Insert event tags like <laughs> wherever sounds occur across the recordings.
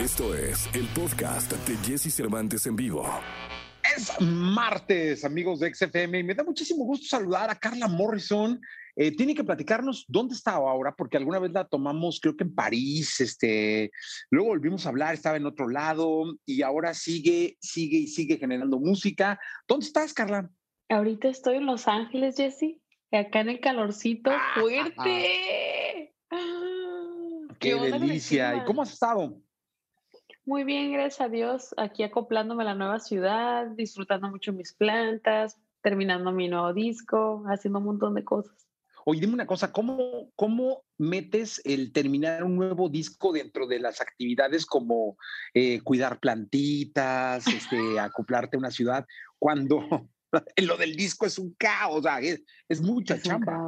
Esto es el podcast de Jesse Cervantes en vivo. Es martes, amigos de XFM, y me da muchísimo gusto saludar a Carla Morrison. Eh, tiene que platicarnos dónde está ahora, porque alguna vez la tomamos, creo que en París, este, luego volvimos a hablar, estaba en otro lado, y ahora sigue, sigue y sigue generando música. ¿Dónde estás, Carla? Ahorita estoy en Los Ángeles, Jesse, acá en el calorcito Ah, fuerte. ¡Qué onda con el delicia! ¿Y cómo has estado? Muy bien, gracias a Dios. Aquí acoplándome a la nueva ciudad, disfrutando mucho mis plantas, terminando mi nuevo disco, haciendo un montón de cosas. Oye, dime una cosa, ¿cómo, ¿cómo metes el terminar un nuevo disco dentro de las actividades como eh, cuidar plantitas, este, acoplarte a una ciudad, cuando <laughs> lo del disco es un caos, o sea, es, es mucha Es chamba?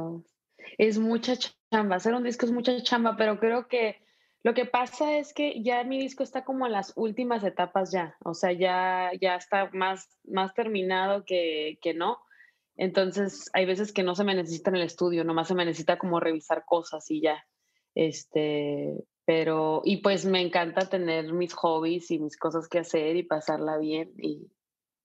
Es mucha chamba. Hacer un disco es mucha chamba, pero creo que lo que pasa es que ya mi disco está como en las últimas etapas ya. O sea, ya, ya está más, más terminado que, que no. Entonces, hay veces que no se me necesita en el estudio, nomás se me necesita como revisar cosas y ya. Este, pero, y pues me encanta tener mis hobbies y mis cosas que hacer y pasarla bien y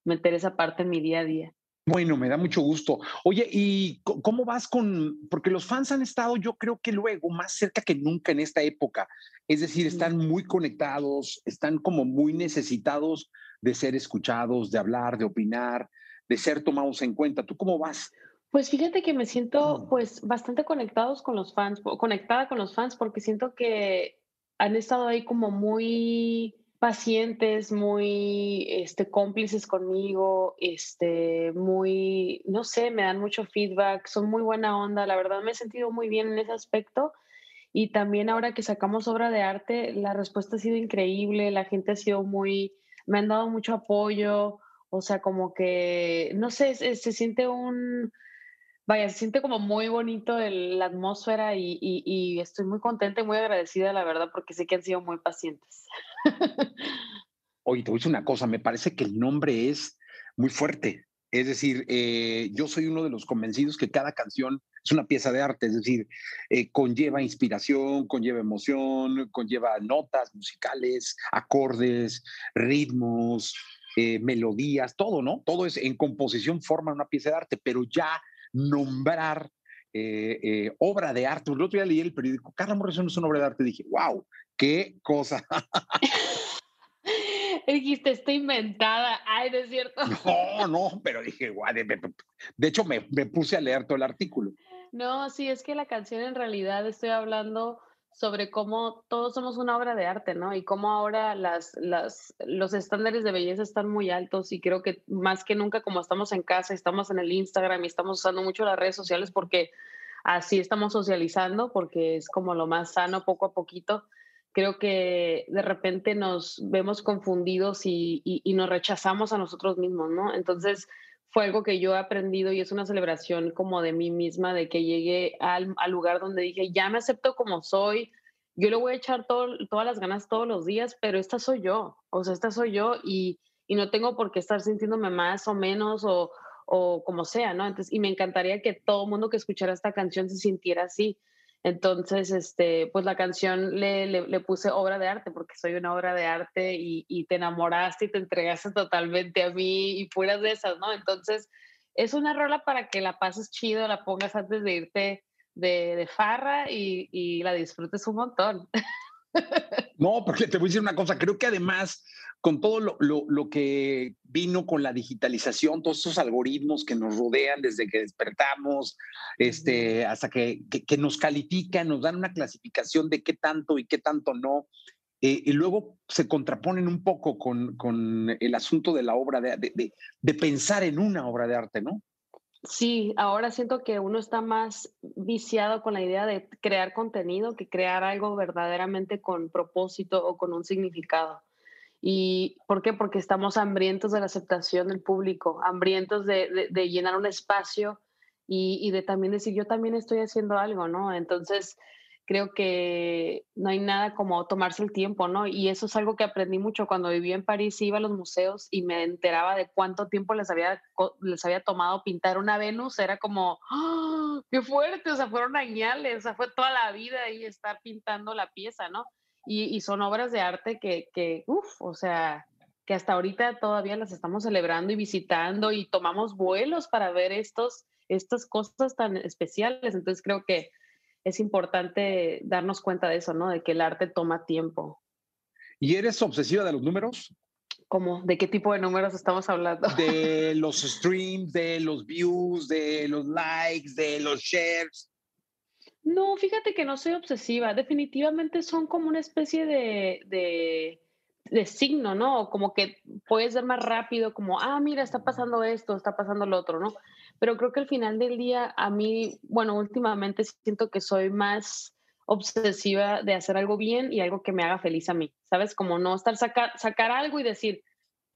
meter esa parte en mi día a día. Bueno, me da mucho gusto. Oye, ¿y cómo vas con, porque los fans han estado, yo creo que luego, más cerca que nunca en esta época, es decir, están muy conectados, están como muy necesitados de ser escuchados, de hablar, de opinar, de ser tomados en cuenta. ¿Tú cómo vas? Pues fíjate que me siento Mm. pues bastante conectados con los fans, conectada con los fans porque siento que han estado ahí como muy pacientes, muy este, cómplices conmigo, este, muy, no sé, me dan mucho feedback, son muy buena onda, la verdad me he sentido muy bien en ese aspecto. Y también ahora que sacamos obra de arte, la respuesta ha sido increíble, la gente ha sido muy, me han dado mucho apoyo, o sea, como que, no sé, se, se siente un, vaya, se siente como muy bonito el- la atmósfera y, y- estoy muy contenta y muy agradecida, la verdad, porque sé que han sido muy pacientes. Oye, te voy a decir una cosa, me parece que el nombre es muy fuerte. Es decir, eh, yo soy uno de los convencidos que cada canción es una pieza de arte, es decir, eh, conlleva inspiración, conlleva emoción, conlleva notas musicales, acordes, ritmos, eh, melodías, todo, ¿no? Todo es en composición forma una pieza de arte, pero ya nombrar eh, eh, obra de arte, el otro día leí el periódico, Carla Morrison es una obra de arte, dije, wow, qué cosa. <laughs> Dijiste, está inventada. Ay, no es cierto. No, no, pero dije, guau, de, de- de hecho me, me puse a leer todo el artículo. No, sí, es que la canción en realidad estoy hablando sobre cómo todos somos una obra de arte, ¿no? Y cómo ahora las, las, los estándares de belleza están muy altos y creo que más que nunca como estamos en casa, estamos en el Instagram y estamos usando mucho las redes sociales porque así estamos socializando, porque es como lo más sano poco a poquito. Creo que de repente nos vemos confundidos y, y, y nos rechazamos a nosotros mismos, ¿no? Entonces, fue algo que yo he aprendido y es una celebración como de mí misma, de que llegué al, lugar donde dije, ya me acepto como soy, yo le voy a echar todas las ganas todos los días, pero esta soy yo, o sea, esta soy yo y, y no tengo por qué estar sintiéndome más o menos o, o como sea, ¿no? Entonces, y me encantaría que todo el mundo que escuchara esta canción se sintiera así. Entonces, este, pues la canción le, le, puse obra de arte porque soy una obra de arte y, y, te enamoraste y te entregaste totalmente a mí y puras de esas, ¿no? Entonces, es una rola para que la pases chido, la pongas antes de irte de, de farra y, y, la disfrutes un montón. <laughs> No, porque te voy a decir una cosa, creo que además con todo lo, lo, lo, que vino con la digitalización, todos esos algoritmos que nos rodean desde que despertamos, este, hasta que, que, que nos califican, nos dan una clasificación de qué tanto y qué tanto no, eh, y luego se contraponen un poco con, con el asunto de la obra, de, de, de, de pensar en una obra de arte, ¿no? Sí, ahora siento que uno está más viciado con la idea de crear contenido que crear algo verdaderamente con propósito o con un significado. ¿Y por qué? Porque estamos hambrientos de la aceptación del público, hambrientos de, llenar un espacio y, y, de también decir, yo también estoy haciendo algo, ¿no? Entonces, creo que no hay nada como tomarse el tiempo, ¿no? Y eso es algo que aprendí mucho cuando vivía en París, iba a los museos y me enteraba de cuánto tiempo les había, les había tomado pintar una Venus, era como, ¡oh, qué fuerte, o sea, fueron añales, o sea, fue toda la vida ahí estar pintando la pieza, ¿no? y, son obras de arte que, que uff, o sea, que hasta ahorita todavía las estamos celebrando y visitando y tomamos vuelos para ver estos, estas cosas tan especiales. Entonces creo que es importante darnos cuenta de eso, ¿no? De que el arte toma tiempo. ¿Y eres obsesiva de los números? ¿Cómo? ¿De qué tipo de números estamos hablando? <laughs> De los streams, de los views, de los likes, de los shares. No, fíjate que no soy obsesiva. Definitivamente son como una especie de, de, de signo, ¿no? Como que puedes ver más rápido, como, ah, mira, está pasando esto, está pasando lo otro, ¿no? Pero creo que al final del día, a mí, bueno, últimamente siento que soy más obsesiva de hacer algo bien y algo que me haga feliz a mí, ¿sabes? Como no estar sacar, sacar algo y decir,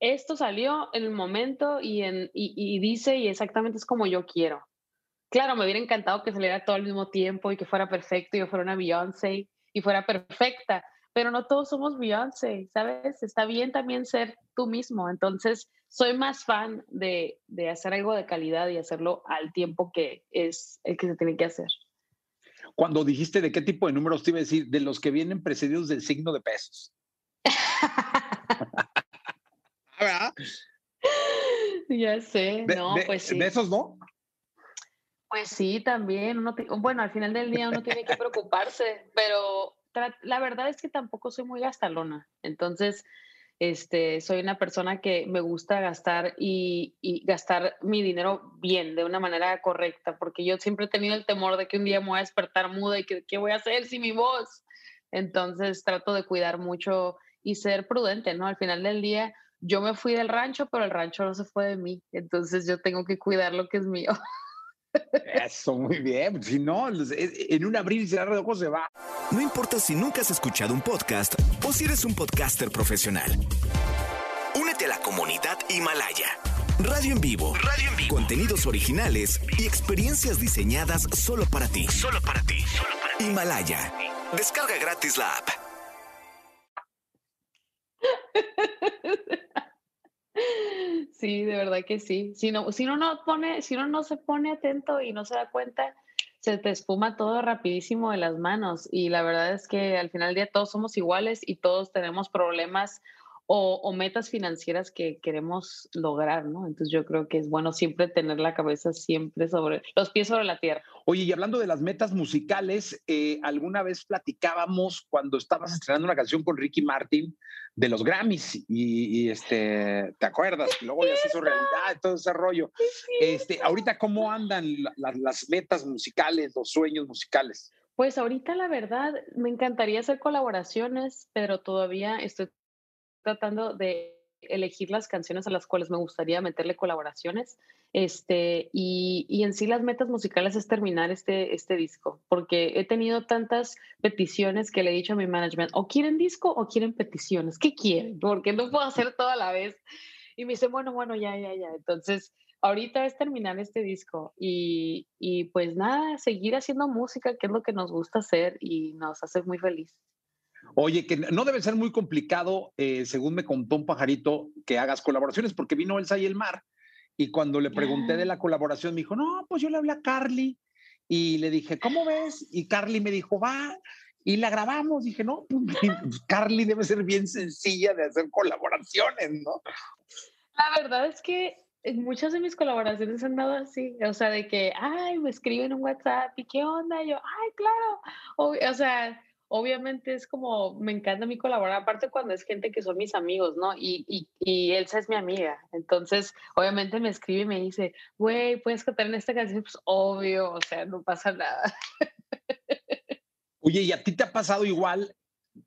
esto salió en el momento y, en, y, dice y exactamente es como yo quiero. Claro, me hubiera encantado que saliera todo al mismo tiempo y que fuera perfecto y yo fuera una Beyoncé y fuera perfecta, pero no todos somos Beyoncé, ¿sabes? Está bien también ser tú mismo. Entonces, soy más fan de, de hacer algo de calidad y hacerlo al tiempo que es el que se tiene que hacer. Cuando dijiste de qué tipo de números te iba a decir, de los que vienen precedidos del signo de pesos. <laughs> ¿Verdad? Ya sé, no, pues sí. ¿De esos no? Pues sí, también. Uno bueno, al final del día uno tiene que preocuparse, pero la verdad es que tampoco soy muy gastalona. Entonces, este, soy una persona que me gusta gastar y, gastar mi dinero bien, de una manera correcta, porque yo siempre he tenido el temor de que un día me voy a despertar muda y que qué voy a hacer sin mi voz. Entonces trato de cuidar mucho y ser prudente, ¿no? Al final del día yo me fui del rancho, pero el rancho no se fue de mí, entonces yo tengo que cuidar lo que es mío. Eso, muy bien. Si no, en un abrir y cerrar de ojos se va. No importa si nunca has escuchado un podcast o si eres un podcaster profesional. Únete a la comunidad Himalaya. Radio en vivo. Radio en vivo. Contenidos originales y experiencias diseñadas solo para ti. Solo para ti. Solo para ti. Himalaya. Descarga gratis la app. <laughs> Sí, de verdad que sí. Si, no, si, uno no pone, si uno no se pone atento y no se da cuenta, se te espuma todo rapidísimo de las manos. Y la verdad es que al final del día todos somos iguales y todos tenemos problemas o, metas financieras que queremos lograr, ¿no? Entonces yo creo que es bueno siempre tener la cabeza siempre sobre, los pies sobre la tierra. Oye, y hablando de las metas musicales, eh, alguna vez platicábamos cuando estabas estrenando una canción con Ricky Martin de los Grammys y, este, ¿te acuerdas? Y luego ya se hizo realidad, todo ese rollo. Este, ahorita, ¿cómo andan las metas musicales, los sueños musicales? Pues ahorita la verdad me encantaría hacer colaboraciones, pero todavía estoy tratando de elegir las canciones a las cuales me gustaría meterle colaboraciones. Este, y, y, en sí las metas musicales es terminar este, este disco, porque he tenido tantas peticiones que le he dicho a mi management, o quieren disco o quieren peticiones, ¿qué quieren? Porque no puedo hacer todo a la vez. Y me dice, bueno, bueno, ya, ya, ya. Entonces, ahorita es terminar este disco y, y pues nada, seguir haciendo música, que es lo que nos gusta hacer y nos hace muy feliz. Oye, que no debe ser muy complicado, eh, según me contó un pajarito, que hagas colaboraciones, porque vino Elsa y el mar. Y cuando le pregunté de la colaboración, me dijo, no, pues yo le hablé a Carly y le dije, ¿cómo ves? Y Carly me dijo, va, y la grabamos. Dije, no, pues, <laughs> pues, Carly debe ser bien sencilla de hacer colaboraciones, ¿no? La verdad es que muchas de mis colaboraciones han dado así, o sea, de que, ay, me escriben un WhatsApp y qué onda, yo, ay, claro, o, o sea, obviamente es como, me encanta mí colaborar, aparte cuando es gente que son mis amigos, ¿no? Y, y, y Elsa es mi amiga, entonces obviamente me escribe y me dice, güey, ¿puedes cantar en esta canción? Pues obvio, o sea, no pasa nada. Oye, ¿y a ti te ha pasado igual,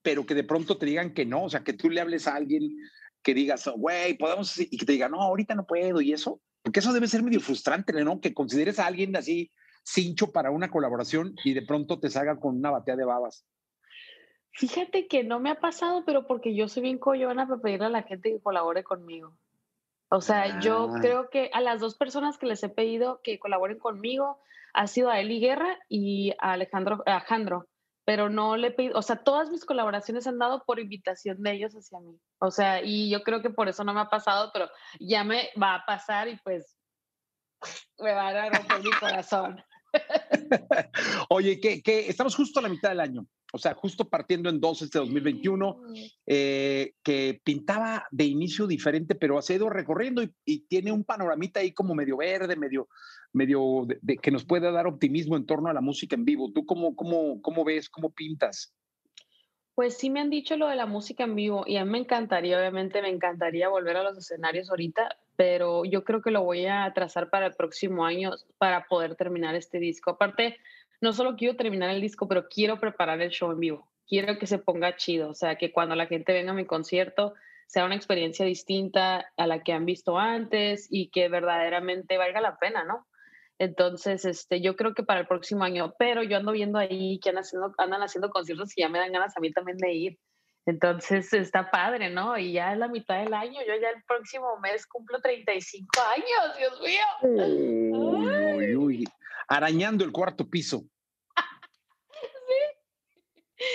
pero que de pronto te digan que no? O sea, que tú le hables a alguien que digas, güey, podemos, y que te diga, no, ahorita no puedo, y eso, porque eso debe ser medio frustrante, ¿no? Que consideres a alguien así cincho para una colaboración y de pronto te salga con una batea de babas. Fíjate que no me ha pasado, pero porque yo soy bien coyona para pedirle a la gente que colabore conmigo. O sea, yo ah. creo que a las dos personas que les he pedido que colaboren conmigo ha sido a Eli Guerra y a Alejandro, Alejandro, pero no le he pedido, o sea, todas mis colaboraciones han dado por invitación de ellos hacia mí. O sea, y yo creo que por eso no me ha pasado, pero ya me va a pasar y pues me va a romper mi corazón. <laughs> Oye, que, que estamos justo a la mitad del año. O sea, justo partiendo en dos este 2021, eh, que pintaba de inicio diferente, pero ha ido recorriendo y, tiene un panoramita ahí como medio verde, medio, medio de, que nos puede dar optimismo en torno a la música en vivo. ¿Tú cómo, cómo, cómo ves, cómo pintas? Pues sí me han dicho lo de la música en vivo y a mí me encantaría, obviamente me encantaría volver a los escenarios ahorita, pero yo creo que lo voy a trazar para el próximo año para poder terminar este disco. Aparte, no solo quiero terminar el disco, pero quiero preparar el show en vivo. Quiero que se ponga chido, o sea, que cuando la gente venga a mi concierto sea una experiencia distinta a la que han visto antes y que verdaderamente valga la pena, ¿no? Entonces, este, yo creo que para el próximo año, pero yo ando viendo ahí que andan haciendo, andan haciendo conciertos y ya me dan ganas a mí también de ir. Entonces está padre, ¿no? Y ya es la mitad del año, yo ya el próximo mes cumplo 35 años, Dios mío. Uy, uy, arañando el cuarto piso. sí.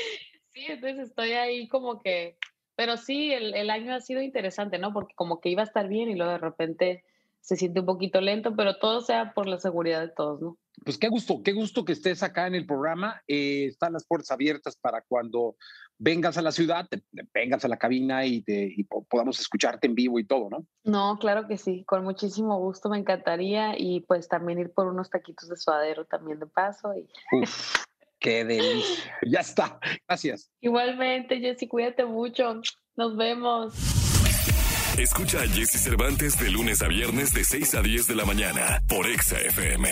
Sí, entonces estoy ahí como que, pero sí, el, el año ha sido interesante, ¿no? Porque como que iba a estar bien y luego de repente se siente un poquito lento, pero todo sea por la seguridad de todos, ¿no? Pues qué gusto, qué gusto que estés acá en el programa. Eh, están las puertas abiertas para cuando vengas a la ciudad, vengas a la cabina y, te, podamos escucharte en vivo y todo, ¿no? No, claro que sí, con muchísimo gusto, me encantaría y pues también ir por unos taquitos de suadero también de paso. Y... Uf, qué delicia. <laughs> Ya está, gracias. Igualmente, Jessy, cuídate mucho. Nos vemos. Escucha a Jesse Cervantes de lunes a viernes de 6 a 10 de la mañana por Exa FM.